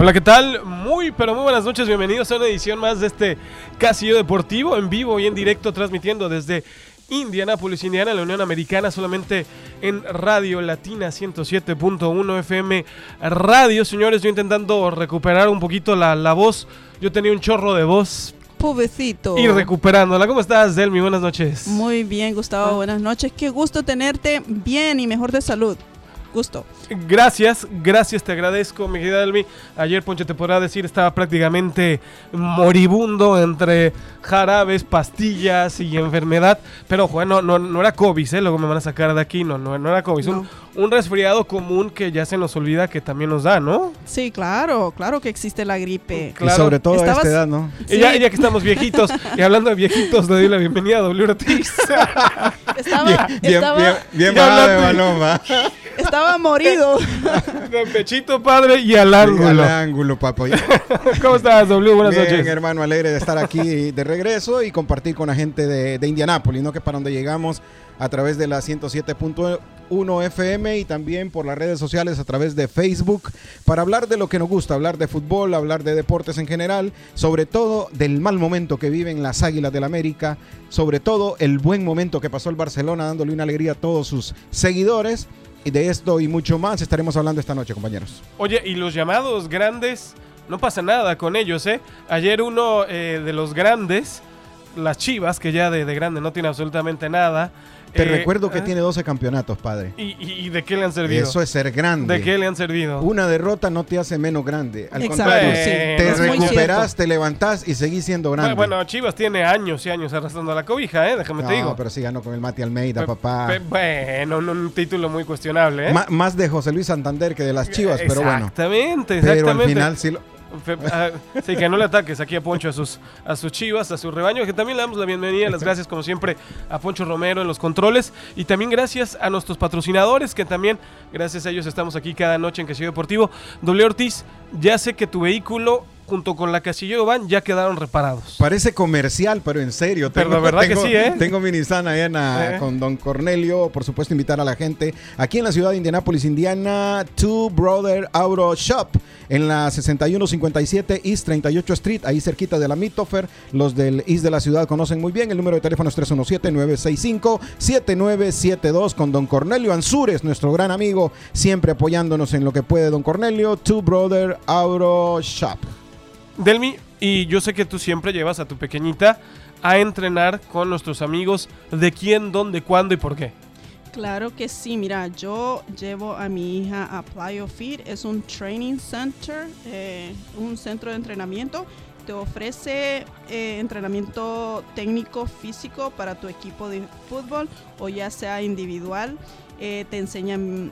Hola, ¿qué tal? Muy, pero muy buenas noches. Bienvenidos a una edición más de este Casillero Deportivo en vivo y en directo, transmitiendo desde Indianápolis, Indiana, la Unión Americana, solamente en Radio Latina 107.1 FM Radio. Señores, yo intentando recuperar un poquito la, la voz. Yo tenía un chorro de voz, Pobrecito. y recuperándola. ¿Cómo estás, Delmi? Buenas noches. Muy bien, Gustavo. Ah. Buenas noches. Qué gusto tenerte bien y mejor de salud. Gusto. Gracias, gracias, te agradezco, mi querida Delmi. Ayer, Poncho, te podrá decir, estaba prácticamente moribundo entre jarabes, pastillas y enfermedad. Pero, ojo, eh, no, no, no era COVID, ¿eh? Luego me van a sacar de aquí. No, no, no era COVID. Es No. Un, un resfriado común que ya se nos olvida que también nos da, ¿no? Sí, claro, claro que existe la gripe. Claro. Y sobre todo a Estabas- esta edad, ¿no? Y Sí. ya, ya que estamos viejitos, y hablando de viejitos, le doy la bienvenida a W Ortiz. Estaba, Bien, estaba, bien, bien bajada de hablaste. estaba morido. de pechito, padre, y al ángulo. Al ángulo, papo. ¿Cómo estás, W? Buenas Bien, noches. hermano, alegre de estar aquí de regreso y compartir con la gente de, de Indianápolis, ¿no? Que para donde llegamos a través de la 107.1 FM y también por las redes sociales a través de Facebook para hablar de lo que nos gusta, hablar de fútbol, hablar de deportes en general, sobre todo del mal momento que viven las Águilas del América, sobre todo el buen momento que pasó el Barcelona dándole una alegría a todos sus seguidores. Y de esto y mucho más estaremos hablando esta noche, compañeros. Oye, y los llamados grandes, no pasa nada con ellos, ¿eh? Ayer uno eh, de los grandes, las Chivas, que ya de, de grande no tiene absolutamente nada. Te eh, recuerdo que ah, tiene 12 campeonatos, padre. ¿Y, de qué le han servido? Eso es ser grande. ¿De qué le han servido? Una derrota no te hace menos grande. Al Exacto, contrario, sí. te Es cierto. te levantás y seguís siendo grande. Bueno, bueno, Chivas tiene años y años arrastrando la cobija, ¿eh? Déjame te no, digo. pero sí ganó con el Mati Almeida, Pe- papá. pe- bueno, un, un título muy cuestionable, ¿eh? Más de José Luis Santander que de las Chivas, pero bueno. Exactamente, Pero exactamente. al final sí lo- Fe- ah, que no le ataques aquí a Poncho, a sus, a sus chivas, a su rebaño, que también le damos la bienvenida, las gracias como siempre a Poncho Romero en los controles y también gracias a nuestros patrocinadores, que también gracias a ellos estamos aquí cada noche en Castillo Deportivo. Doble Ortiz, ya sé que tu vehículo junto con la Casillero Van ya quedaron reparados. Parece comercial, pero en serio. Pero la verdad que sí, ¿eh? Tengo mi Nissan allá en, Eh. con Don Cornelio. Por supuesto, invitar a la gente aquí en la ciudad de Indianápolis, Indiana, Two Brother Auto Shop, en la 6157 East 38 Street, ahí cerquita de la Mitofer. Los del East de la ciudad conocen muy bien. El número de teléfono es 317-965-7972 con Don Cornelio Ansures, nuestro gran amigo, siempre apoyándonos en lo que puede Don Cornelio. Two Brother Auto Shop. Delmi, y yo sé que tú siempre llevas a tu pequeñita a entrenar con nuestros amigos de quién, dónde, cuándo y por qué. Claro que sí, mira, yo llevo a mi hija a Plyo Fit, es un training center, eh, un centro de entrenamiento. Te ofrece eh, entrenamiento técnico físico para tu equipo de fútbol o ya sea individual. Eh, te enseñan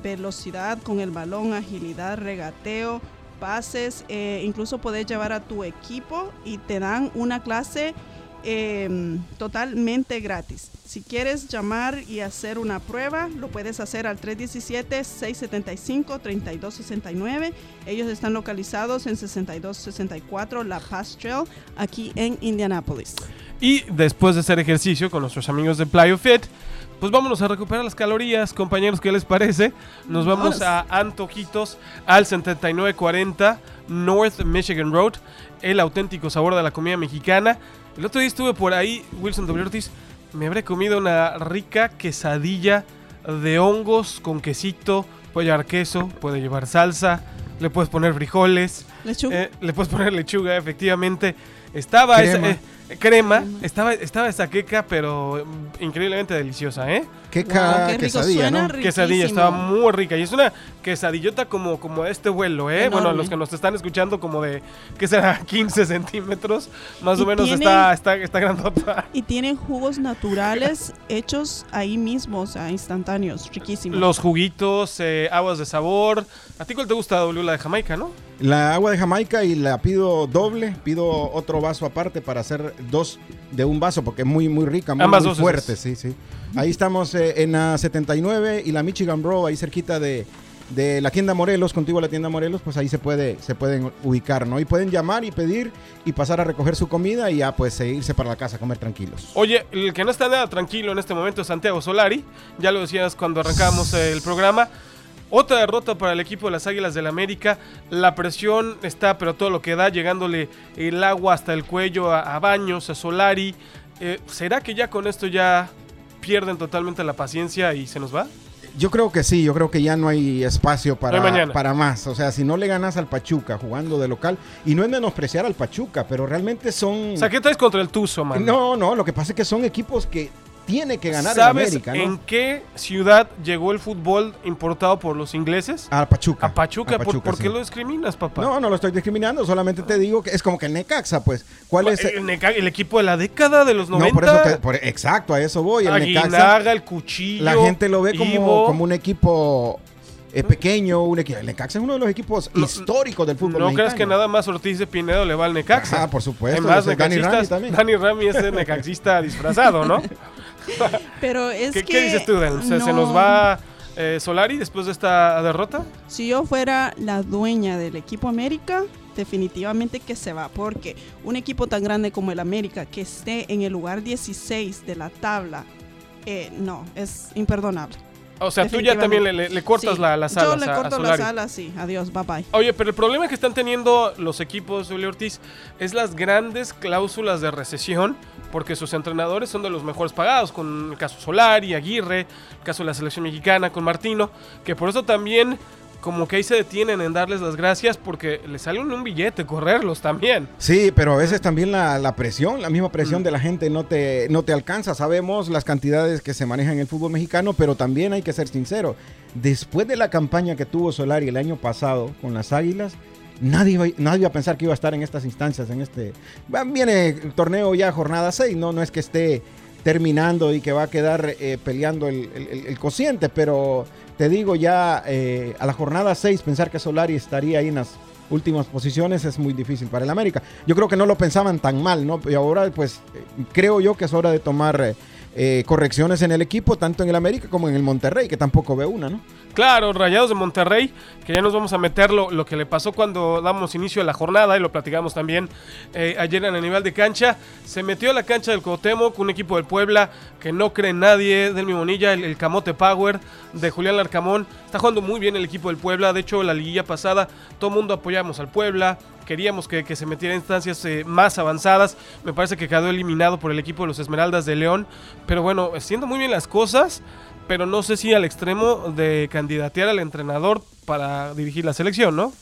velocidad con el balón, agilidad, regateo, pases. eh, incluso puedes llevar a tu equipo y te dan una clase eh, totalmente gratis. Si quieres llamar y hacer una prueba, lo puedes hacer al 317-675-3269. Ellos están localizados en 6264 La Paz Trail, aquí en Indianapolis. Y después de hacer ejercicio con nuestros amigos de Plyo Fit, pues vámonos a recuperar las calorías, compañeros, ¿qué les parece? Nos vamos a Antojitos al 7940 North Michigan Road, el auténtico sabor de la comida mexicana. El otro día estuve por ahí, Wilson W. Ortiz, me habré comido una rica quesadilla de hongos con quesito, puede llevar queso, puede llevar salsa, le puedes poner frijoles, Lechuga. eh, le puedes poner lechuga, efectivamente. Estaba esa, eh, crema. Estaba, estaba esa queca, pero mm, increíblemente deliciosa, ¿eh? Queca Wow, qué rico, quesadilla, suena ¿no? rico. Quesadilla, estaba muy rica. Y es una quesadillota como, como este vuelo, ¿eh? Bueno, Enorme. los que nos están escuchando como de, ¿qué será? 15 centímetros. Más Y o menos tiene- está, está, está grandota. Y tienen jugos naturales hechos ahí mismo, o sea, instantáneos, riquísimos. Los juguitos, eh, aguas de sabor. ¿A ti cuál te gusta, W? La de Jamaica, ¿no? La agua de Jamaica y la pido doble, pido otro vaso aparte para hacer dos de un vaso porque es muy muy rica, muy, Ambas muy fuerte, sí, sí. Ahí estamos eh, en la 79 y la Michigan Bro, ahí cerquita de, de la tienda Morelos, contigo a la tienda Morelos, pues ahí se puede se pueden ubicar, ¿no? Y pueden llamar y pedir y pasar a recoger su comida y ya pues eh, irse para la casa a comer tranquilos. Oye, el que no está nada tranquilo en este momento es Santiago Solari. Ya lo decías cuando arrancábamos el programa. Otra derrota para el equipo de las Águilas del América. La presión está, pero todo lo que da, llegándole el agua hasta el cuello a, a Baños, a Solari. Eh, ¿Será que ya con esto ya pierden totalmente la paciencia y se nos va? Yo creo que sí, yo creo que ya no hay espacio para, No para más. O sea, si no le ganas al Pachuca jugando de local, y no es menospreciar al Pachuca, pero realmente son... O sea, ¿qué traes contra el Tuzo, man? No, no, lo que pasa es que son equipos que tiene que ganar ¿Sabes América, ¿no? en qué ciudad llegó el fútbol importado por los ingleses? A Pachuca. A Pachuca. A ¿Por, Pachuca, por qué sí. lo discriminas, papá? No, no lo estoy discriminando, solamente te digo que es como que el Necaxa, pues. ¿Cuál es? el, Neca- el equipo de la década de los 90. No, por eso te- por- exacto, a eso voy. El Necaxa, Aguinaga, el cuchillo. la gente lo ve como, Ivo. como un equipo eh, pequeño, un equipo. El Necaxa es uno de los equipos No, históricos del fútbol No mexicano. que nada más Ortiz de Pinedo le va al Necaxa. Ah, por supuesto. Además, Dani Rami también. Dani Rami es el necaxista disfrazado, ¿no? Pero es ¿Qué, que... qué dices tú, Dan? ¿Se, se nos va eh, Solari después de esta derrota? Si yo fuera la dueña del equipo América, definitivamente que se va, porque un equipo tan grande como el América, que esté en el lugar 16 de la tabla, eh, no, es imperdonable. O sea, tú ya también le, cortas Sí, la- las Yo alas le a- a corto las alas, sí. Adiós, bye bye. Oye, pero el problema que están teniendo los equipos de Julio Ortiz es las grandes cláusulas de recesión, porque sus entrenadores son de los mejores pagados, con el caso Solari, Aguirre, el caso de la selección mexicana con Martino, que por eso también como que ahí se detienen en darles las gracias porque les sale un, billete correrlos también. Sí, pero a veces también la, la presión, la misma Mm. presión de la gente no te, no te alcanza. Sabemos las cantidades que se manejan en el fútbol mexicano, pero también hay que ser sincero. Después de la campaña que tuvo Solari el año pasado con las Águilas, nadie iba, nadie iba a pensar que iba a estar en estas instancias, en este... Viene el torneo ya jornada 6, no, no es que esté terminando y que va a quedar eh, peleando el, el- cociente, pero te digo ya eh, a la jornada 6 pensar que Solari estaría ahí en las últimas posiciones es muy difícil para el América. Yo creo que no lo pensaban tan mal, ¿no? Y ahora pues eh, creo yo que es hora de tomar eh, correcciones en el equipo, tanto en el América como en el Monterrey, que tampoco ve una, ¿no? Claro, Rayados de Monterrey, que ya nos vamos a meter lo, lo que le pasó cuando damos inicio a la jornada y lo platicamos también eh, ayer en el nivel de cancha. Se metió a la cancha del Cuauhtémoc, un equipo del Puebla que no cree en nadie, del Mimonilla, el, el Camote Power de Julián Larcamón. Está jugando muy bien el equipo del Puebla, de hecho la liguilla pasada todo mundo apoyamos al Puebla. Queríamos que, que se metiera en instancias eh, más avanzadas. Me parece que quedó eliminado por el equipo de los Esmeraldas de León. Pero bueno, haciendo muy bien las cosas pero no sé si al extremo de candidatear al entrenador para dirigir la selección, ¿no?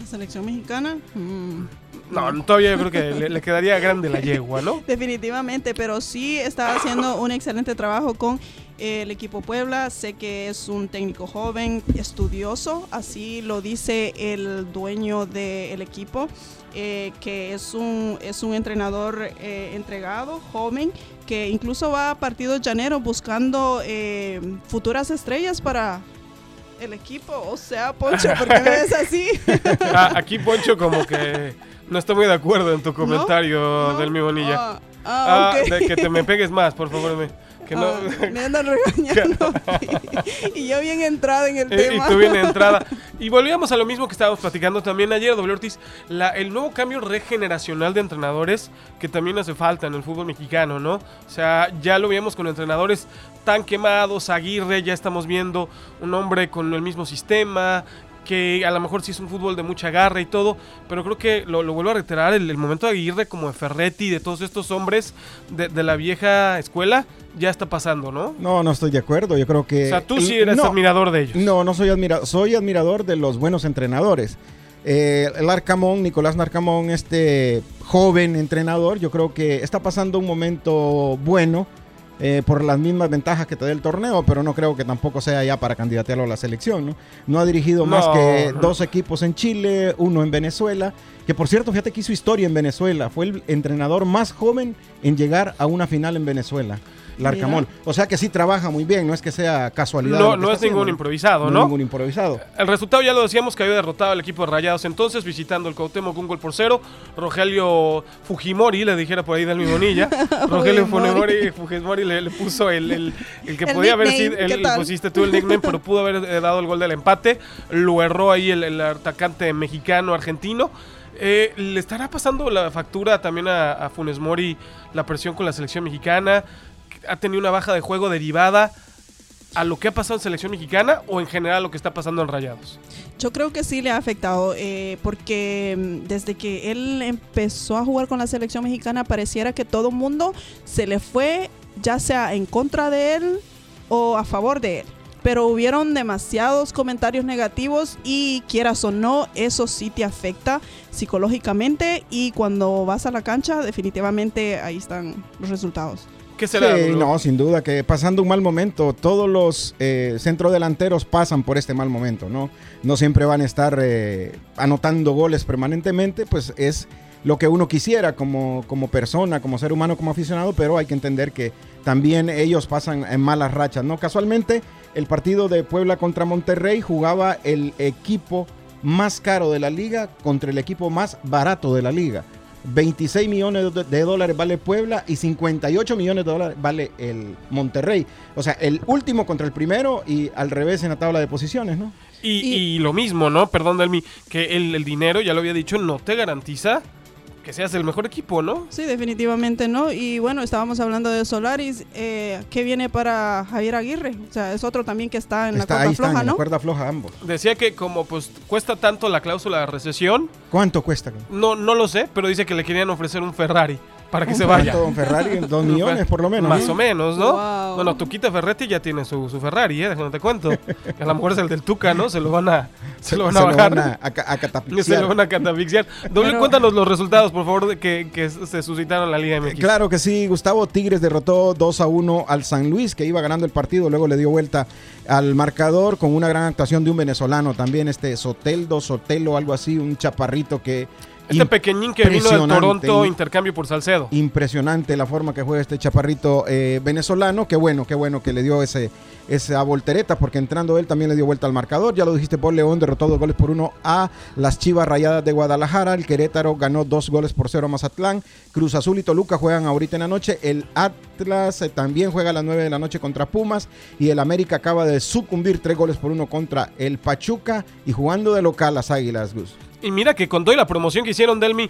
La selección mexicana, mm, No, todavía yo creo que le, le quedaría grande la yegua, ¿no? definitivamente, pero sí está haciendo un excelente trabajo con el equipo Puebla. Sé que es un técnico joven, estudioso, así lo dice el dueño del equipo, eh, que es un, es un entrenador eh, entregado, joven, que incluso va a partidos llaneros buscando eh, futuras estrellas para el equipo. O sea, Poncho, ¿por qué me ves así? Ah, aquí Poncho como que no está muy de acuerdo en tu comentario ¿No? del mi bonilla. Ah, ah, Ah, de que te me pegues más, por favor. me- que no, Ah, me andan regañando. y yo bien entrada en el Eh, y tema. tú bien entrada. Y volvíamos a lo mismo que estábamos platicando también ayer, W. Ortiz, la, el nuevo cambio regeneracional de entrenadores que también hace falta en el fútbol mexicano, ¿no? O sea, ya lo vimos con entrenadores tan quemados, Aguirre, ya estamos viendo un hombre con el mismo sistema, que a lo mejor sí es un fútbol de mucha garra y todo, pero creo que lo, lo vuelvo a reiterar, el, el momento de Aguirre como de Ferretti, de todos estos hombres de, de la vieja escuela, ya está pasando, ¿no? No, no estoy de acuerdo. Yo creo que. o sea, tú sí eres no, admirador de ellos. No, no soy admirador. Soy admirador de los buenos entrenadores. Eh, el Arcamón, Nicolás Narcamón, este joven entrenador, yo creo que está pasando un momento bueno eh, por las mismas ventajas que te da el torneo, pero no creo que tampoco sea ya para candidatearlo a la selección. No, no ha dirigido más que dos equipos en Chile, uno en Venezuela, que por cierto, fíjate que hizo historia en Venezuela. Fue el entrenador más joven en llegar a una final en Venezuela. Larcamón. O sea que sí trabaja muy bien, no es que sea casualidad. No, es ningún haciendo. improvisado, No ningún improvisado. El resultado ya lo decíamos que había derrotado al equipo de Rayados entonces, visitando el Cuauhtémoc un gol por cero. Rogelio Fujimori, le dijera por ahí del Bonilla. Rogelio Fujimori, Fujimori le, le puso el, el- el que El podía haber sido, el, pusiste tú el nickname, pero pudo haber eh, dado el gol del empate. Lo erró ahí el, el atacante mexicano argentino. Eh, ¿Le estará pasando la factura también a, a Funes Mori la presión con la selección mexicana? ¿Ha tenido una baja de juego derivada a lo que ha pasado en selección mexicana o en general lo que está pasando en Rayados? Yo creo que sí le ha afectado, eh, porque mm, desde que él empezó a jugar con la selección mexicana pareciera que todo el mundo se le fue, ya sea en contra de él o a favor de él. Pero hubieron demasiados comentarios negativos y quieras o no, eso sí te afecta psicológicamente y cuando vas a la cancha definitivamente ahí están los resultados. ¿Qué será? Sí, no, sin duda que pasando un mal momento, todos los eh, centrodelanteros pasan por este mal momento, ¿no? No siempre van a estar eh, anotando goles permanentemente, pues es lo que uno quisiera como, como persona, como ser humano, como aficionado, pero hay que entender que también ellos pasan en malas rachas, ¿no? Casualmente, el partido de Puebla contra Monterrey jugaba el equipo más caro de la liga contra el equipo más barato de la liga. 26 millones de- dólares vale Puebla y 58 millones de dólares vale el Monterrey. O sea, el último contra el primero y al revés en la tabla de posiciones, ¿no? Y, Y- y lo mismo, ¿no? Perdón, Delmi, que el, el dinero, ya lo había dicho, no te garantiza que seas el mejor equipo, ¿no? Sí, definitivamente no. Y bueno, estábamos hablando de Solaris. Eh, ¿Qué viene para Javier Aguirre? O sea, es otro también que está en Está- la ahí cuerda están, floja, en la ¿no? cuerda floja ambos. Decía que como pues cuesta tanto la cláusula de recesión, ¿Cuánto cuesta? no, no lo sé, pero dice que le querían ofrecer un Ferrari para que Un se vaya. ¿Cuánto, Don Ferrari, dos millones por lo menos. Más o menos, ¿no? Wow. Bueno, Tuquita Ferretti ya tiene su, su Ferrari, ¿eh? Déjame te cuento. Que a lo mejor es el del Tuca, ¿no? Se lo van a, se lo van a Se bajar. van a, a, Se lo van a catafixiar. Doble, Pero- cuéntanos los resultados, por favor, de que, que se suscitaron en la Liga MX. Claro que sí, Gustavo Tigres derrotó 2 a 1 al San Luis, que iba ganando el partido, luego le dio vuelta al marcador con una gran actuación de un venezolano también, este Soteldo, Sotelo, algo así, un chaparrito que... Este pequeñín que vino Impresionante. Toronto intercambio por Salcedo. Impresionante la forma que juega este chaparrito eh, venezolano. Qué bueno, qué bueno que le dio ese, esa voltereta, porque entrando él también le dio vuelta al marcador. Ya lo dijiste, Paul León derrotó dos goles por uno a las Chivas Rayadas de Guadalajara. El Querétaro ganó dos goles por cero a Mazatlán. Cruz Azul y Toluca juegan ahorita en la noche. El Atlas eh, también juega a las 9 de la noche contra Pumas. Y el América acaba de sucumbir tres goles por uno contra el Pachuca. Y jugando de local las Águilas, Gus. Y mira que con toda la promoción que hicieron Delmi,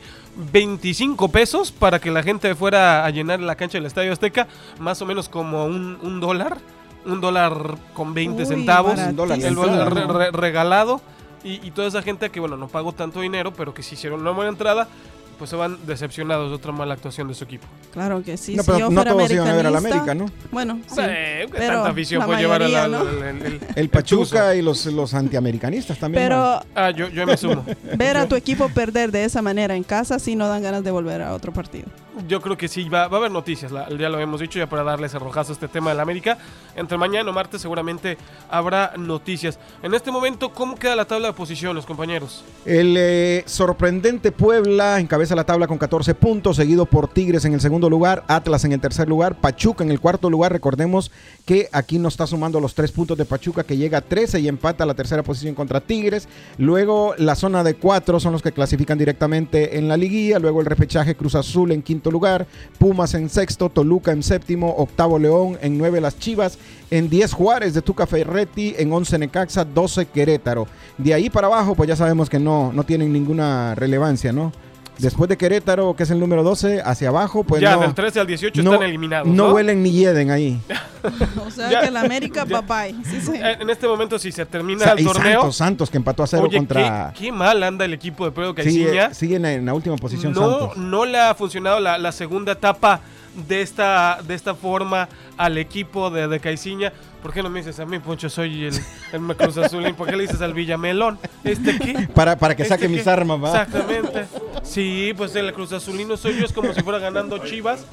25 pesos para que la gente fuera a llenar la cancha del Estadio Azteca, más o menos como un, un dólar, un dólar con 20 Uy, centavos, Un dólar el re- regalado. Y, y toda esa gente que, bueno, no pagó tanto dinero, pero que sí hicieron una buena entrada, pues se van decepcionados de otra mala actuación de su equipo. Claro que sí. no, si pero yo no fuera todos iban a ver al América, ¿no? Bueno, sí. Eh, ¿qué pero tanta afición la puede llevar al- ¿no? el- el-? Pachuca y los, los antiamericanistas también. ¿no? Pero Ah, yo, yo me sumo. ver a tu equipo perder de esa manera en casa sí no dan ganas de volver a otro partido. Yo creo que sí, va, va a haber noticias, la- ya lo hemos dicho, ya para darle ese rojazo a este tema del América. Entre mañana o martes seguramente habrá noticias. En este momento, ¿cómo queda la tabla de posiciones, compañeros? El eh, sorprendente Puebla encabeza la tabla con 14 puntos, seguido por Tigres en el segundo lugar, Atlas en el tercer lugar, Pachuca en el cuarto lugar. Recordemos que aquí no está sumando los tres puntos de Pachuca, que llega a 13 y empata la tercera posición contra Tigres. Luego la zona de cuatro son los que clasifican directamente en la liguilla. Luego el repechaje Cruz Azul en quinto lugar, Pumas en sexto, Toluca en séptimo, octavo León, en nueve las Chivas, en 10 Juárez de Tuca Ferretti, en 11 Necaxa, 12 Querétaro. De ahí para abajo, pues ya sabemos que no, no tienen ninguna relevancia, ¿no? Después de Querétaro, que es el número 12, hacia abajo, pues ya, no, del 13 al 18 no- están eliminados. no No, huelen ni hieden ahí. O sea Ya. que el América, bye. Sí, sí. En este momento, si se termina Sa- el y torneo. Santos, Santos, que empató a cero Oye, contra... qué, qué mal anda el equipo de Pedro Sigue, Caiciña. sigue en, en la última posición no, Santos. no le ha funcionado la, la segunda etapa de esta, de esta forma al equipo de, de Caiciña. ¿Por qué no me dices a mí, Poncho? Soy el, el Cruz Azulín. ¿Por qué le dices al Villamelón? ¿Este qué? Para, para que ¿Este saque qué? mis armas, va. Exactamente. Sí, pues el Cruz Azulino soy yo. Es como si fuera ganando Chivas.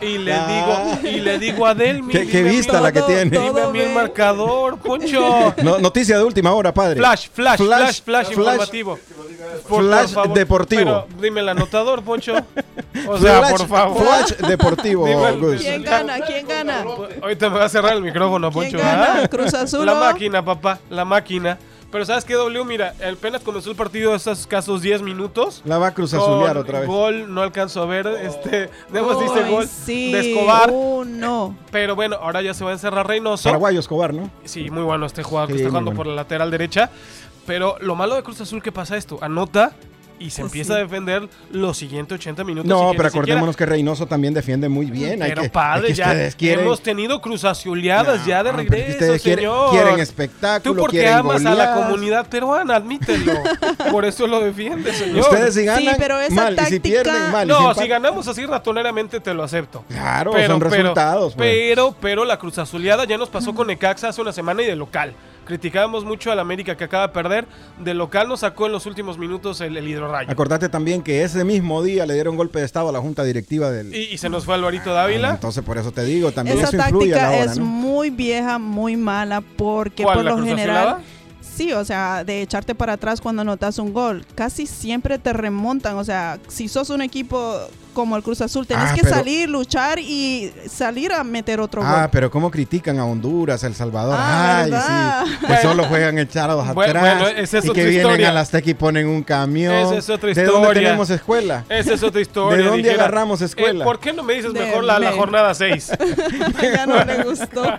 Y le Ah. digo, y le digo a Delmi. Qué- qué vista la que Todo, tiene. Dime a mí el marcador, Poncho. No- noticia de última hora, padre. Flash, flash, flash, flash, informativo. Por- Flash por deportivo. Pero dime el anotador, Poncho. O sea, Flash, por favor. Flash deportivo, Dime. ¿Quién gana? ¿Quién gana? Ahorita me va a cerrar el micrófono, ¿Quién Poncho. gana? ¿ah? ¿Cruz Azul La máquina, papá, la máquina. Pero ¿sabes qué, W? Mira, apenas comenzó el partido de estos casos 10 minutos. La va a cruz Con azulear otra vez. Gol, no alcanzo a ver. Este, Demos dice Ay, gol sí, de Escobar. Uno. Pero bueno, ahora ya se va a encerrar Reynoso. Paraguayo Escobar, ¿no? Sí, muy bueno este jugador que está jugando bueno. por la lateral derecha. Pero lo malo de Cruz Azul, ¿qué pasa esto? Anota y se Pues empieza sí. a defender los siguientes 80 minutos. No, pero siquiera- acordémonos que Reynoso también defiende muy bien. Hay Pero que, padre, que ya quieren, hemos tenido Cruz Azuleadas ya de No, pero regreso, ustedes quieren, señor. quieren espectáculo, Tú porque quieren amas a la goleadas. comunidad peruana, admítelo. Por eso lo defiendes, señor. Ustedes si ganan, Sí, pero esa mal. Y si pierden, mal. no, si ganamos así ratoneramente te lo acepto. Claro, son resultados. pues. pero, pero la Cruz Azuleada ya nos pasó con Necaxa hace una semana y de local. Criticábamos mucho al América que acaba de perder. De local nos sacó en los últimos minutos el, el hidrorrayo. Acordate también que ese mismo día le dieron golpe de estado a la junta directiva del... Y, y se nos fue Alvarito Dávila. Entonces, por eso te digo, también Esa eso influye a la táctica hora, es ¿no? muy vieja, muy mala, porque ¿Cuál, por la lo general. Sí, o sea, de echarte para atrás cuando anotas un gol. Casi siempre te remontan. O sea, si sos un equipo como el Cruz Azul, tenés Ah, que pero- salir, luchar y salir a meter otro Ah, gol. pero cómo critican a Honduras, El Salvador. Ah, Ay, ¿verdad? sí. Que solo juegan echados Bueno, atrás. bueno, esa es y otra que vienen historia. a las Azteca y ponen un camión. Esa es otra ¿De dónde historia. tenemos escuela? Esa es otra historia. ¿De dónde dijera. agarramos escuela? Eh, ¿Por qué no me dices De mejor la, la jornada 6? ya no le gustó.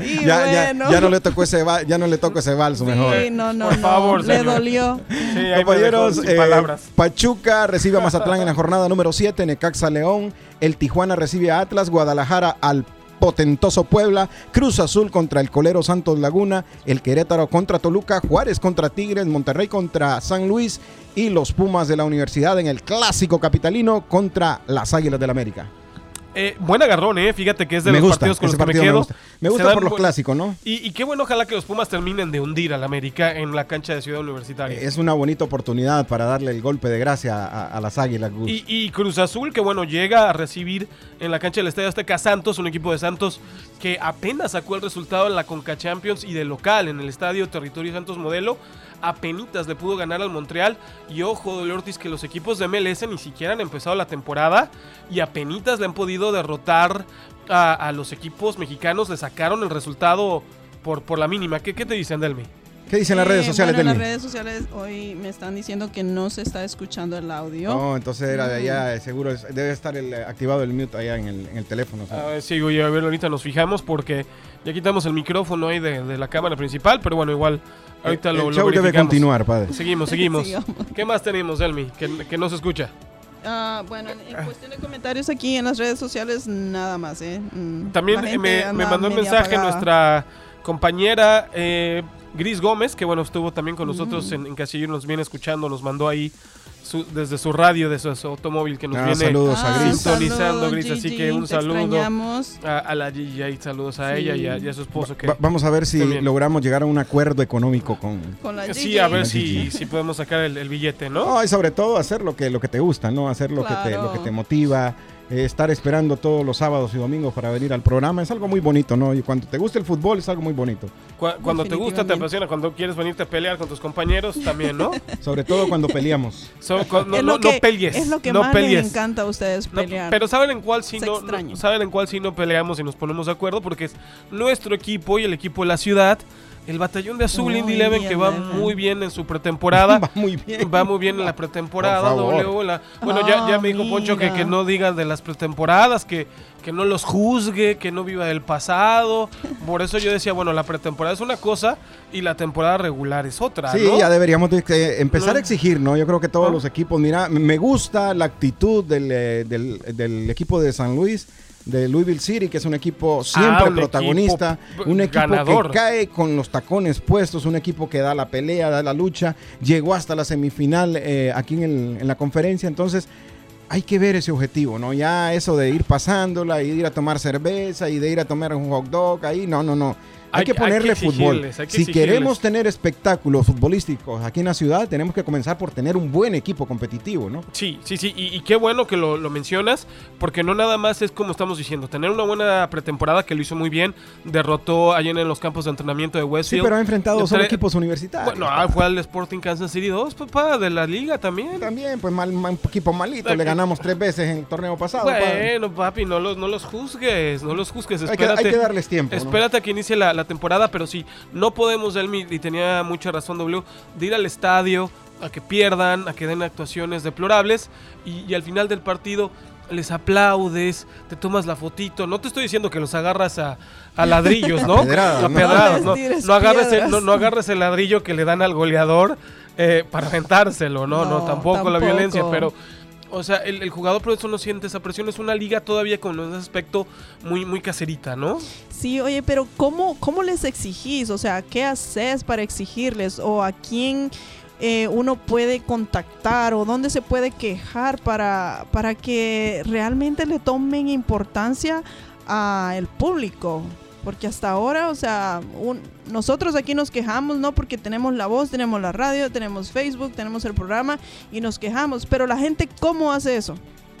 Y Ya, ya- bueno. ya no le tocó ese va- ya no le tocó ese valso mejor. Sí, no, no, Por no. favor, le señor. dolió. Sí, Compañeros, eh. Pachuca recibe a Mazatlán en la jornada número 7, Necaxa León, el Tijuana recibe a Atlas, Guadalajara al potentoso Puebla, Cruz Azul contra el Colero Santos Laguna, el Querétaro contra Toluca, Juárez contra Tigres, Monterrey contra San Luis y los Pumas de la Universidad en el clásico capitalino contra las Águilas del América. Eh, buen agarrón, ¿eh? Fíjate que es de me los gusta, partidos con los que me quedo. me gusta. Me por los buen- clásicos, ¿no? Y, y qué bueno, ojalá que los Pumas terminen de hundir al América en la cancha de Ciudad Universitaria. Es una bonita oportunidad para darle el golpe de gracia a, a las Águilas. Gus. Y, y Cruz Azul, que bueno, llega a recibir en la cancha del Estadio Azteca Santos, un equipo de Santos que apenas sacó el resultado en la Conca Champions y de local en el Estadio Territorio Santos Modelo. Apenitas le pudo ganar al Montreal. Y ojo, Dolor Ortiz, que los equipos de MLS ni siquiera han empezado la temporada. Y apenitas le han podido derrotar a, a los equipos mexicanos. Le sacaron el resultado por, por la mínima. ¿Qué, qué te dicen, Delmi? ¿Qué dicen las Eh, redes sociales bueno, en las redes sociales hoy me están diciendo que no se está escuchando el audio. No, entonces era de allá, Mm. eh, seguro es- debe estar el, eh, activado el mute allá en el, en el teléfono. ¿sí? A ver, sí, oye, a ver, ahorita nos fijamos porque ya quitamos el micrófono ahí de, de la cámara principal, pero bueno, igual ahorita el lo, lo show debe verificamos. continuar, padre. Seguimos, seguimos. ¿Qué más tenemos, Elmi? Que, que no se escucha. Ah, bueno, en en cuestión de comentarios aquí en las redes sociales, nada más, ¿eh? Mm, También eh, me, me mandó un mensaje apagada. nuestra compañera eh, Gris Gómez, que bueno, estuvo también con nosotros en, en Casillero, nos viene escuchando, nos mandó ahí su- desde su radio, de su, su automóvil que nos Ah, viene saludos a Gris. sintonizando, saludos, Gris, así que un saludo. a, a la Gigi saludos a Sí. ella y a, y a su esposo que... Va- vamos a ver si También. logramos llegar a un acuerdo económico con... Con la Sí, Gigi. a ver si, si podemos sacar el, el billete, ¿no? No, y sobre todo hacer lo que, lo que te gusta, ¿no? Hacer lo, que, te, lo que te motiva, estar esperando todos los sábados y domingos para venir al programa, es algo muy bonito, ¿no? Y cuando te gusta el fútbol es algo muy bonito. Cu- Cuando te gusta, te apasiona, cuando quieres venirte a pelear con tus compañeros, también, ¿no? Sobre todo cuando peleamos. So- no, es no, lo que, no pelees. Es lo que no más pelees. les encanta a ustedes No, pelear. pero saben en cuál sí Se no, saben en cuál sí no peleamos y nos ponemos de acuerdo porque es nuestro equipo y el equipo de la ciudad, el batallón de azul Indy Eleven que va muy bien en su pretemporada. Va muy bien. Va muy bien en la pretemporada. W, la- Bueno, ya, ya Ah, me dijo Poncho que, que no digan de las pretemporadas, que, que no los juzgue, que no viva del pasado. Por eso yo decía, bueno, la pretemporada es una cosa y la temporada regular es otra, Sí, ¿no? ya deberíamos de, eh, empezar No. a exigir, ¿no? Yo creo que todos ¿No? los equipos, mira, me gusta la actitud del, eh, del- del equipo de San Luis, de Louisville City, que es un equipo siempre Ah, un protagonista, equipo un equipo ganador. que cae con los tacones puestos, un equipo que da la pelea, da la lucha, llegó hasta la semifinal eh, aquí en, el- en la conferencia, entonces hay que ver ese objetivo, ¿no? Ya eso de ir pasándola y de ir a tomar cerveza y de ir a tomar un hot dog, ahí no, no, no. Hay, Hay- que hay que ponerle fútbol. que Si queremos tener espectáculos futbolísticos aquí en la ciudad, tenemos que comenzar por tener un buen equipo competitivo, ¿no? Sí, sí, sí, y, y qué bueno que lo, lo mencionas, porque no nada más es como estamos diciendo, tener una buena pretemporada que lo hizo muy bien, derrotó ayer en los campos de entrenamiento de Sí, Westfield. pero ha enfrentado solo equipos universitarios. Bueno, ah, fue al Sporting Kansas City 2, papá, de la liga también. También, pues mal, equipo malito. Le ganamos tres veces en el torneo pasado. Bueno, papi, no los, no los juzgues, no los juzgues, Hay que, espérate. hay que darles tiempo. ¿no? Espérate a que inicie la, la temporada, pero sí, no podemos, Elmi, y tenía mucha razón W, de ir al estadio a que pierdan, a que den actuaciones deplorables y, y al final del partido les aplaudes, te tomas la fotito. No te estoy diciendo que los agarras a, a ladrillos, ¿no? A pedradas, A ¿no? pedradas, No no, agarres el, no, no agarres el ladrillo que le dan al goleador eh, para aventárselo, ¿no? No, No, tampoco, la tampoco. violencia, pero... O sea, el, jugador por eso no siente esa presión. Es una liga todavía con un aspecto muy, muy caserita, ¿no? Sí, oye, pero ¿cómo, cómo les exigís? O sea, ¿qué haces para exigirles? ¿O a quién eh, uno puede contactar? ¿O dónde se puede quejar para, para que realmente le tomen importancia al público? Porque hasta ahora, o sea, un- nosotros aquí nos quejamos, ¿no? Porque tenemos la voz, tenemos la radio, tenemos Facebook, tenemos el programa y nos quejamos. Pero la gente, ¿cómo hace eso?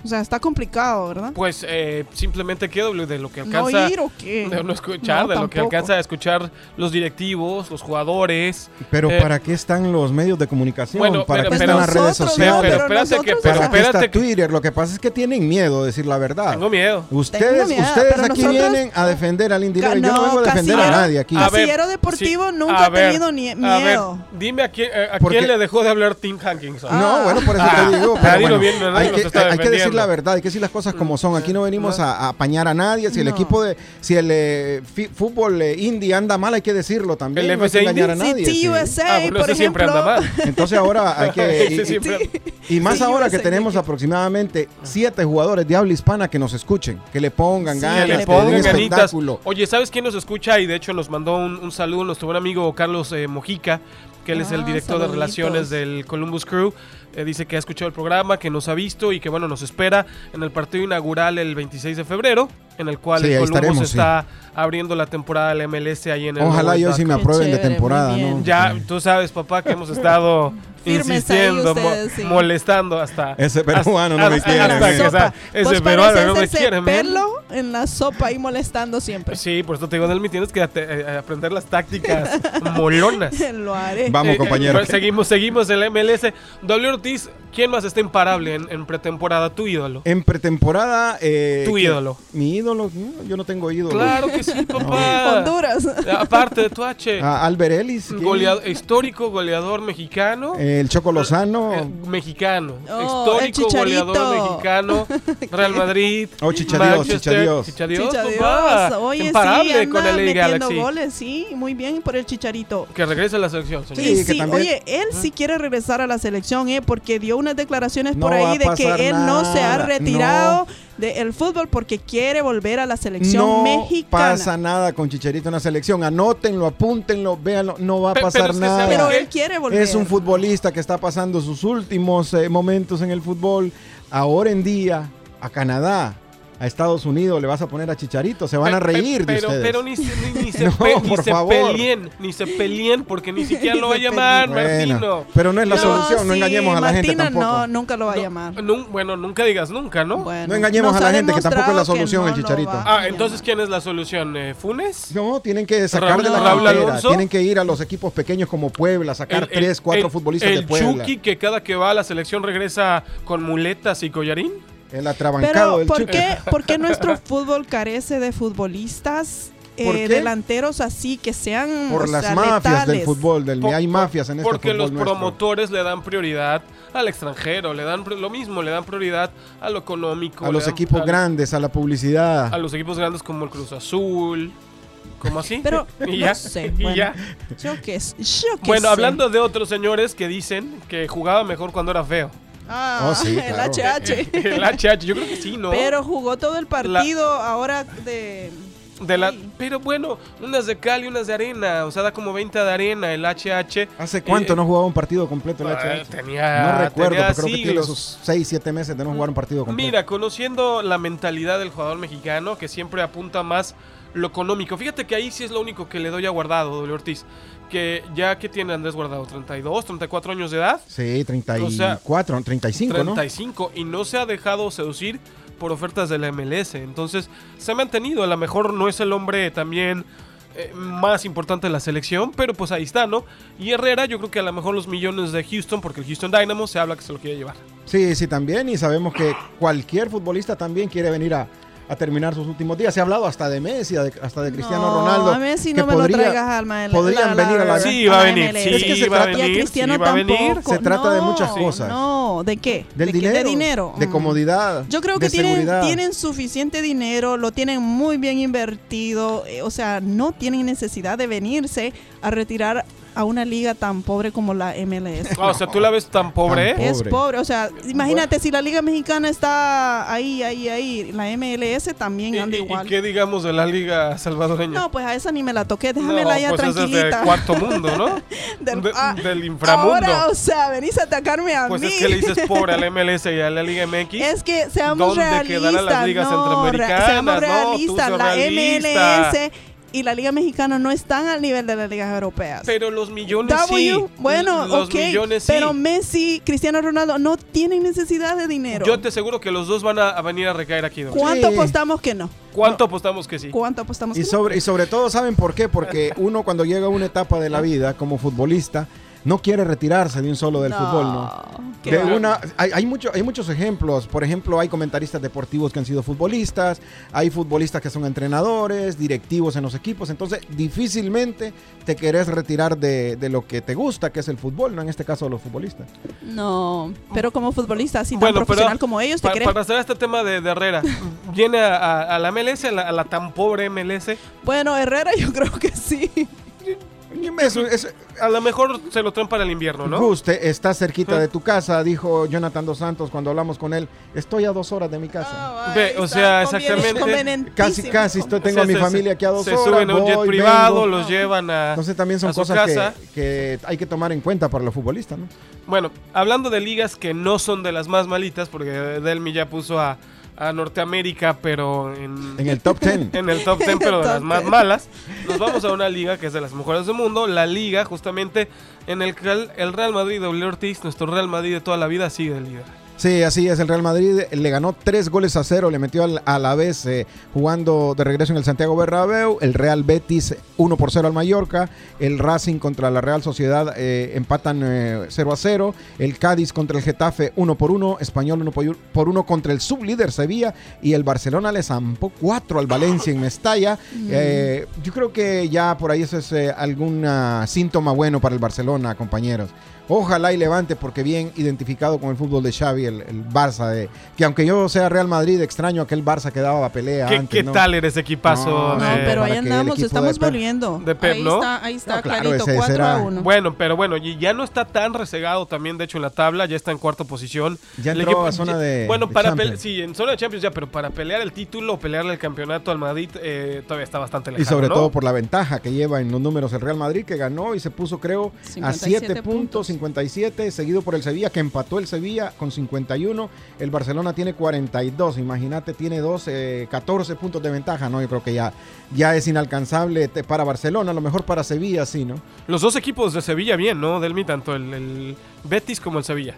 O sea, está complicado, ¿verdad? Pues eh, simplemente que W de lo que ¿No alcanza oír o qué? de no escuchar, No, de lo que alcanza a escuchar los directivos, los jugadores. Pero Eh, ¿para qué están los medios de comunicación? Bueno, ¿Para pero- qué pero están las redes Pero, no, sociales? pero espérate que, pero ¿Para qué está espérate que Twitter? Lo que pasa es que tienen miedo de decir la verdad. tengo miedo. Ustedes, Tengo miedo, ustedes aquí nosotros- vienen a defender al individuo. Yo no No, vengo a defender a nadie aquí. A ver, Casillero Deportivo sí, nunca ha tenido ni- A ver, miedo. dime a quién, eh, a Porque- quién le dejó de hablar Tim Hankinson. Ah. No, bueno, por eso Ah, te digo. ah, Pero no, no hay, que, está que decir la verdad, hay que decir las cosas como son. Aquí no venimos a, a apañar a nadie. Si el No. equipo de, si el eh, fútbol eh, indie anda mal, hay que decirlo también. ¿El no hay que engañar a indie? nadie. Sí, sí. USA, Ah, por siempre ejemplo. anda mal. Entonces ahora hay que... Y- siempre- Y más Sí, ahora USA, que tenemos aproximadamente siete jugadores de habla hispana que nos escuchen, que le pongan Sí, ganas, que le pongan ganitas. espectáculo. Oye, ¿sabes quién nos escucha? Y de hecho nos mandó un, un saludo nuestro buen amigo Carlos eh, Mojica, que él es el Ah, director de saluditos. relaciones del Columbus Crew. Eh, dice que ha escuchado el programa, que nos ha visto y que bueno, nos espera en el partido inaugural el 26 de febrero, en el cual Sí, el Columbus sí. está abriendo la temporada del MLS ahí en el Ojalá yo sí me aprueben de chévere, temporada, ¿no? Ya, tú sabes, papá, que hemos estado Firmes ahí insistiendo, mo- ustedes, sí. molestando hasta... Ese peruano no me quiere, hasta que, o sea, ese Vos peruano no me ese quiere, pelo en la sopa ahí molestando siempre. Sí, por eso te digo, Nelmi, tienes que eh, aprender las tácticas molonas. Lo haré. Vamos, Eh, eh, compañero. bueno, seguimos, seguimos el MLS. W Ortiz, ¿quién más está imparable en, en pretemporada? Tu ídolo. En pretemporada... eh, Tu ídolo. Mi ídolo, yo no tengo ídolo. Claro que sí, papá. Honduras. Aparte de tu H, Ah, Albert Ellis. goleado- histórico goleador mexicano. El Choco Lozano. Eh, mexicano, Oh, el histórico goleador mexicano, Real Madrid, Oh, Chichadios, Chichadios. Chichadios, Chicha papá. Oye, imparable sí, anda con el metiendo Galaxy. goles, sí, muy bien por el Chicharito. Que regrese a la selección, señor. Sí, que sí, también- oye, él sí quiere regresar a la selección, ¿eh? Porque dio unas declaraciones No por ahí de que él no se ha retirado del fútbol porque quiere volver a la selección No mexicana. pasa nada con Chicharito en la selección. Anótenlo, apúntenlo, véanlo. No va a pero pasar nada. él quiere volver. Es un futbolista que está pasando sus últimos eh, momentos en el fútbol. Ahora en día, a Canadá, a Estados Unidos, le vas a poner a Chicharito. Se van a reír de pero, ustedes. Pero ni se, ni, ni se, No, pe- ni por se favor. peleen, ni se peleen porque ni siquiera lo va a llamar Bueno, Martino. pero no es la No, solución. No engañemos a la gente Martina tampoco. No, nunca lo va a No, llamar. nun- bueno, nunca digas nunca, ¿no? Bueno, No engañemos a la gente, que tampoco es la solución el no Chicharito. Ah, entonces ¿quién es la solución? Eh, ¿Funes? No, tienen que sacar Raúl- de la. Alonso. Tienen que ir a los equipos pequeños como Puebla, sacar tres, cuatro el- futbolistas el de Puebla. Chucky que cada que va a la selección regresa con muletas y collarín. El atrabancado Pero del ¿por qué, por qué nuestro fútbol carece de futbolistas eh, delanteros así que sean Por las sea, mafias del fútbol. Del, Por- hay mafias en este Porque fútbol los nuestro. promotores le dan prioridad al extranjero, le dan lo mismo, le dan prioridad a lo económico. A los dan- equipos grandes, a la publicidad. A los equipos grandes como el Cruz Azul. ¿Cómo así? Pero y no ya. sé, y bueno. ya. Yo qué yo qué Bueno, sé. hablando de otros señores que dicen que jugaba mejor cuando era feo. Ah, Oh, sí, el claro. HH. El HH, yo creo que sí, ¿no? Pero jugó todo el partido ahora de... De la, Sí. pero bueno, unas de cal y unas de arena. O sea, da como 20 de arena el HH. ¿Hace cuánto Eh, no jugaba un partido completo el ah, HH? Tenía, No recuerdo, tenía pero creo que tiene sus 6, 7 meses de no jugar un partido completo. Mira, conociendo la mentalidad del jugador mexicano, que siempre apunta más lo económico. Fíjate que ahí sí es lo único que le doy a Guardado, doble Ortiz. Que ya que tiene Andrés Guardado, 32, 34 años de edad. Sí, 34, O sea, 35, ¿no? 35 y no se ha dejado seducir por ofertas de la MLS. Entonces se ha mantenido. A lo mejor no es el hombre también eh, más importante de la selección, pero pues ahí está, ¿no? Y Herrera, yo creo que a lo mejor los millones de Houston, porque el Houston Dynamo se habla que se lo quiere llevar. Sí, sí, también. Y sabemos que cualquier futbolista también quiere venir a, a terminar sus últimos días. Se ha hablado hasta de Messi, de- hasta de Cristiano No, Ronaldo. A Messi que no me lo podría- traigas al podrían venir a la- Sí, va a venir, sí, Es que se trata- Y a venir, Cristiano sí, venir. tampoco. Se trata de No, muchas cosas. No, ¿de qué? Del ¿De qué? dinero. De dinero. De Mm. comodidad. Yo creo que de tienen, seguridad. tienen suficiente dinero, lo tienen muy bien invertido, eh, o sea, no tienen necesidad de venirse a retirar a una liga tan pobre como la MLS. Ah, o sea, tú la ves tan pobre. Tan ¿eh? Es Pobre. pobre, o sea, imagínate si la liga mexicana está ahí, ahí, ahí, la MLS también ¿Y, anda y- y igual. qué digamos de la liga salvadoreña? No, pues a esa ni me la toqué, No, déjamela ya pues ese es de tranquilita. cuarto mundo, ¿no? Del- De- ah, del inframundo. Ahora, o sea, venís a atacarme a pues mí. es que le dices pobre al MLS y a la Liga MX. Es que seamos ¿Dónde realistas. quedarán las ligas no, centroamericanas? Seamos No, tú realistas. la realista. MLS y la Liga Mexicana no están al nivel de las ligas europeas. Pero los millones W, sí. bueno, los ok, millones sí. pero Messi, Cristiano Ronaldo no tienen necesidad de dinero. Yo te aseguro que los dos van a, a venir a recaer aquí. Don. ¿Cuánto Sí. apostamos que no? ¿Cuánto apostamos que sí? ¿Cuánto apostamos Y que no? sobre, y sobre todo, ¿saben por qué? Porque uno cuando llega a una etapa de la vida como futbolista, no quiere retirarse de un solo del fútbol, ¿no? De una, hay, hay, mucho- hay muchos ejemplos. Por ejemplo, hay comentaristas deportivos que han sido futbolistas, hay futbolistas que son entrenadores, directivos en los equipos. Entonces, difícilmente te querés retirar de, de lo que te gusta, que es el fútbol, ¿no? En este caso, los futbolistas. No, pero como futbolista así tan Bueno, pero profesional como ellos, ¿te Pa- para cerrar este tema de, de Herrera, ¿viene a, a- a la MLS, a la, a la tan pobre MLS? Bueno, Herrera yo creo que sí. Eso, A lo mejor se lo traen para el invierno, ¿no? Guste, está cerquita de tu casa, dijo Jonathan Dos Santos cuando hablamos con él. Estoy a dos horas de mi casa. Ah, Ve, o sea, exactamente. Casi, casi estoy, tengo O a mi se- familia aquí a dos se horas. suben a un jet privado, vengo. los llevan a... Entonces también son cosas que hay que tomar en cuenta para los futbolistas, ¿no? Bueno, hablando de ligas que no son de las más malitas, porque Delmi ya puso a, a Norteamérica, pero en, En el top 10. en el top 10, pero de las más 10. malas, nos vamos a una liga que es de las mejores del mundo, la liga justamente en el que el- Real Madrid, W Ortiz, nuestro Real Madrid de toda la vida, sigue el líder. Sí, así es. El Real Madrid le ganó tres goles a cero, le metió al- a la vez eh, jugando de regreso en el Santiago Bernabéu. El Real Betis 1 por 0 al Mallorca. El Racing contra la Real Sociedad eh, empatan eh, 0 a 0. El Cádiz contra el Getafe 1 por 1. Español 1 por- por 1 contra el sublíder Sevilla. Y el Barcelona le zampó 4 al Valencia en Mestalla. Eh, yo creo que ya por ahí eso es algún síntoma bueno para el Barcelona, compañeros. Ojalá y levante porque bien identificado con el fútbol de Xavi, el, el Barça, de, que aunque yo sea Real Madrid, extraño aquel Barça que daba pelea ¿Qué, antes, qué ¿no? tal eres equipazo? No, No, pero ahí andamos, equipo estamos de volviendo. de Pep, ahí ¿no? está, ahí está No, claro, clarito, ese 4 será- a 1. Bueno, pero bueno, y ya no está tan resegado también, de hecho, en la tabla, ya está en cuarta posición. Ya entró a zona de- Bueno, de para Champions. sí, en zona de Champions ya, pero para pelear el título o pelearle el campeonato al Madrid eh, todavía está bastante lejano, Y sobre ¿no? todo por la ventaja que lleva en los números el Real Madrid, que ganó y se puso, creo, a 57 7 puntos, puntos. 57, seguido por el Sevilla, que empató el Sevilla con 51. El Barcelona tiene 42, imagínate, tiene 12, 14 puntos de ventaja, ¿no? Yo creo que ya, ya es inalcanzable para Barcelona, a lo mejor para Sevilla, sí, ¿no? Los dos equipos de Sevilla bien, ¿no? Delmi, tanto el, el Betis como el Sevilla.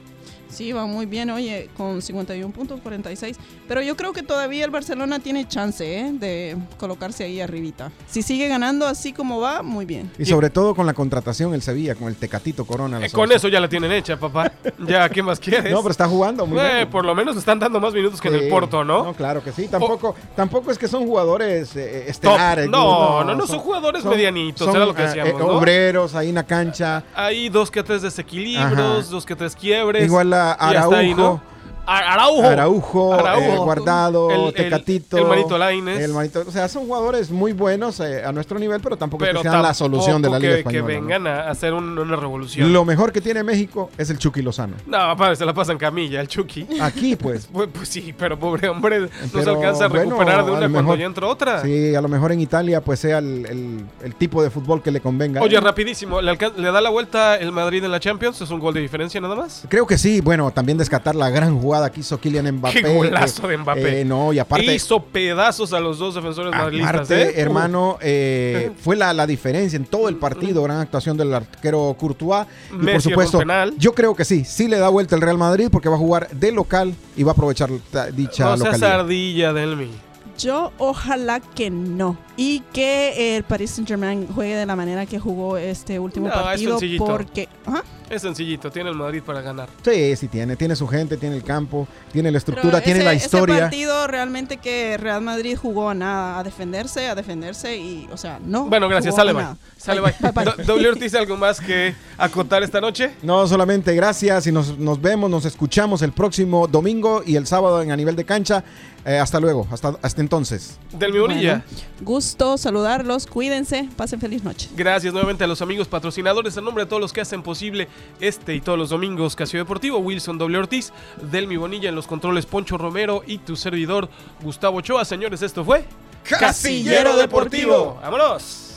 Sí, va muy bien, oye, con 51 puntos, 46. Pero yo creo que todavía el Barcelona tiene chance ¿eh? de colocarse ahí arribita. Si sigue ganando así como va, muy bien. Y sobre todo con la contratación el Sevilla, con el Tecatito Corona. la Eh, con eso ya la tienen hecha, papá. Ya, ¿qué más quieres? No, pero está jugando muy Eh, bien. por lo menos están dando más minutos que en el. Porto, ¿no? No, claro que sí. Tampoco, tampoco es que son jugadores eh, estelares. No, no, no, son jugadores medianitos, era lo que eh, decíamos, eh, ¿no? obreros ahí en la cancha. Hay dos que tres desequilibrios, Ajá. dos que tres quiebres. Igual a y hasta ahí, Araujo. ¿no? Araujo. Araujo, Araujo. eh, Guardado, El- Tecatito. el Manito Lainez. el Manito- o sea, son jugadores muy buenos eh, a nuestro nivel, pero tampoco es pero que sean la solución de la Liga que, Española. que ¿no? vengan a hacer un- una revolución. Lo mejor que tiene México es el Chucky Lozano. No, papá, se la pasan camilla, el Chucky. Aquí, pues. Pues, pues sí, pero pobre hombre, no se alcanza a bueno, recuperar de una lo cuando mejor- ya entró otra. Sí, a lo mejor en Italia pues sea el, el- el tipo de fútbol que le convenga. Oye, rapidísimo, ¿le, le da la vuelta el Madrid en la Champions? ¿Es un gol de diferencia nada más? Creo que sí, bueno, también descartar la gran jugada jugada que hizo Kylian Mbappé. Qué golazo de Mbappé. eh, no, y aparte... Hizo pedazos a los dos defensores madridistas. Aparte, ¿eh? hermano, eh, fue la, la diferencia en todo el partido. Gran actuación del arquero Courtois. Y Messi por supuesto, penal. yo creo que sí. Sí le da vuelta el Real Madrid porque va a jugar de local y va a aprovechar dicha No seas localidad. ardilla, Delmi. Yo ojalá que no. Y que el Paris Saint Germain juegue de la manera que jugó este último No, es partido. sencillito. Porque. Ajá. Es sencillito, tiene el Madrid para ganar. Sí, sí tiene. Tiene su gente, tiene el campo, tiene la Pero estructura, tiene ese- la Ese historia. partido realmente que Real Madrid jugó a nada, a defenderse, a defenderse y, o sea, no. Bueno, gracias. Sale, bye. Sale, bye. Bye, Ortiz, ¿algo más que acotar esta noche? No, solamente gracias y nos, nos vemos, nos escuchamos el próximo domingo y el sábado en a nivel de cancha. Eh, hasta luego, hasta, hasta entonces. Delmi Bonilla. Bueno, gusto saludarlos, cuídense, pasen feliz noche. Gracias nuevamente a los amigos patrocinadores, en nombre de todos los que hacen posible este y todos los domingos Casio Deportivo, Wilson W. Ortiz, Delmi Bonilla en los controles, Poncho Romero y tu servidor Gustavo Ochoa. Señores, esto fue Casillero Deportivo. ¡Vámonos!